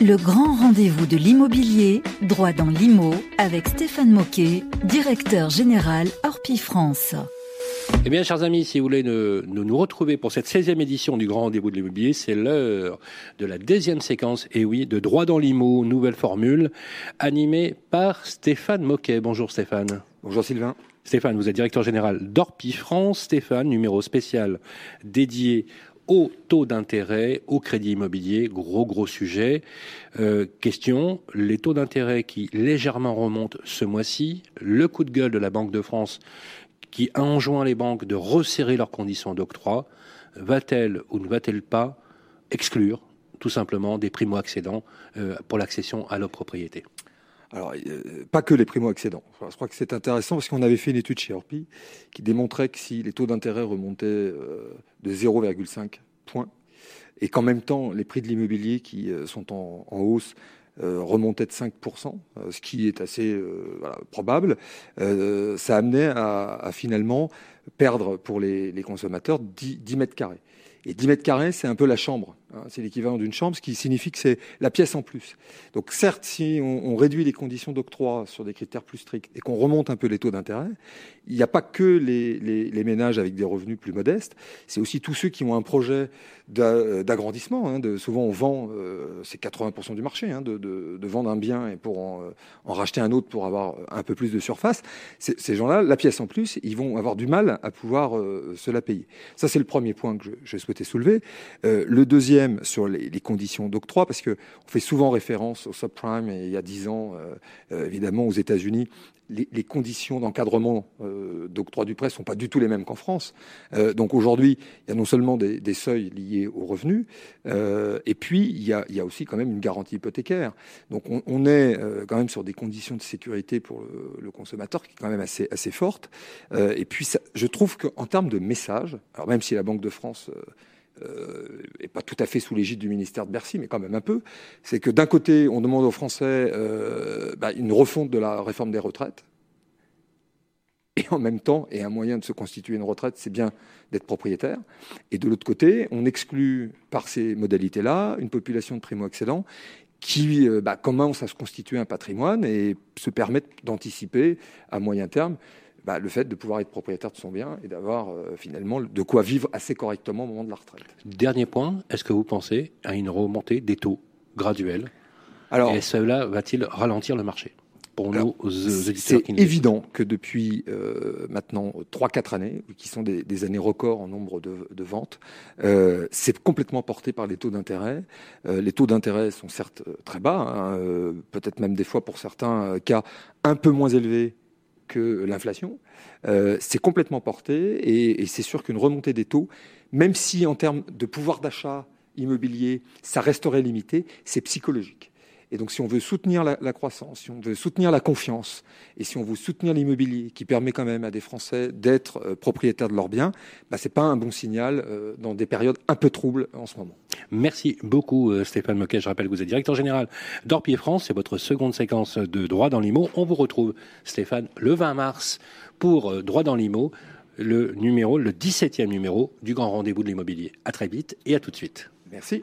Le grand rendez-vous de l'immobilier, droit dans l'IMO, avec Stéphane Moquet, directeur général Orpi France. Eh bien, chers amis, si vous voulez nous, nous retrouver pour cette 16e édition du Grand Rendez-vous de l'immobilier, c'est l'heure de la deuxième séquence, et oui, de droit dans l'IMO, nouvelle formule, animée par Stéphane Moquet. Bonjour Stéphane. Bonjour Sylvain. Stéphane, vous êtes directeur général d'Orpi France. Stéphane, numéro spécial dédié au taux d'intérêt, au crédit immobilier, gros gros sujet. Euh, question, les taux d'intérêt qui légèrement remontent ce mois-ci, le coup de gueule de la Banque de France qui a enjoint les banques de resserrer leurs conditions d'octroi, va-t-elle ou ne va-t-elle pas exclure tout simplement des primo-accédants euh, pour l'accession à leur propriété? Alors, euh, pas que les primo-accédants. je crois que c'est intéressant parce qu'on avait fait une étude chez Orpi qui démontrait que si les taux d'intérêt remontaient euh, de 0,5 points et qu'en même temps les prix de l'immobilier qui euh, sont en, hausse remontaient de 5%, ce qui est assez probable, ça amenait à, finalement perdre pour les, consommateurs 10 mètres carrés. Et 10 mètres carrés, c'est un peu la chambre. Hein. c'est l'équivalent d'une chambre, ce qui signifie que c'est la pièce en plus. Donc certes, si on, réduit les conditions d'octroi sur des critères plus stricts et qu'on remonte un peu les taux d'intérêt, il n'y a pas que les, ménages avec des revenus plus modestes, c'est aussi tous ceux qui ont un projet d'agrandissement. Hein, souvent, on vend, euh, c'est 80% du marché, hein, de, vendre un bien et pour en, racheter un autre pour avoir un peu plus de surface. Ces gens-là, la pièce en plus, ils vont avoir du mal à pouvoir euh, se la payer. Ça, c'est le premier point que je, souhaitais soulever. Euh, le deuxième, sur les, conditions d'octroi, parce qu'on fait souvent référence au subprime, et il y a dix ans, évidemment, aux États-Unis, les, conditions d'encadrement euh, d'octroi du prêt sont pas du tout les mêmes qu'en France. Euh, donc aujourd'hui, il y a non seulement des, seuils liés aux revenus, euh, et puis il y, a, aussi quand même une garantie hypothécaire. Donc on, est quand même sur des conditions de sécurité pour le, consommateur qui est quand même assez, assez forte. et puis je trouve qu'en termes de message, alors même si la Banque de France euh, et pas tout à fait sous l'égide du ministère de Bercy, mais quand même un peu, c'est que d'un côté, on demande aux Français euh, bah, une refonte de la réforme des retraites, et en même temps, et un moyen de se constituer une retraite, c'est bien d'être propriétaire. Et de l'autre côté, on exclut par ces modalités-là une population de primo-accédants qui euh, bah, commence à se constituer un patrimoine et se permettent d'anticiper à moyen terme bah, le fait de pouvoir être propriétaire de son bien et d'avoir euh, finalement de quoi vivre assez correctement au moment de la retraite. Dernier point, est-ce que vous pensez à une remontée des taux graduels Alors, Et cela va-t-il ralentir le marché pour nos auditeurs C'est évident que depuis euh, maintenant 3-4 années, qui sont des, années records en nombre de, ventes, euh, c'est complètement porté par les taux d'intérêt. les taux d'intérêt sont certes très bas, hein, peut-être même des fois pour certains cas un peu moins élevés que l'inflation. Euh, c'est complètement porté et, c'est sûr qu'une remontée des taux, même si en termes de pouvoir d'achat immobilier, ça resterait limité, c'est psychologique. Et donc, si on veut soutenir la, croissance, si on veut soutenir la confiance, et si on veut soutenir l'immobilier, qui permet quand même à des Français d'être euh, propriétaires de leurs biens, bah, ce n'est pas un bon signal euh, dans des périodes un peu troubles en ce moment. Merci beaucoup, euh, Stéphane Moquet. Je rappelle que vous êtes directeur général d'Orpier France. C'est votre seconde séquence de droit dans l'IMO. On vous retrouve, Stéphane, le 20 mars pour droit dans l'IMO le numéro, le 17e numéro du grand rendez-vous de l'immobilier. À très vite et à tout de suite. Merci.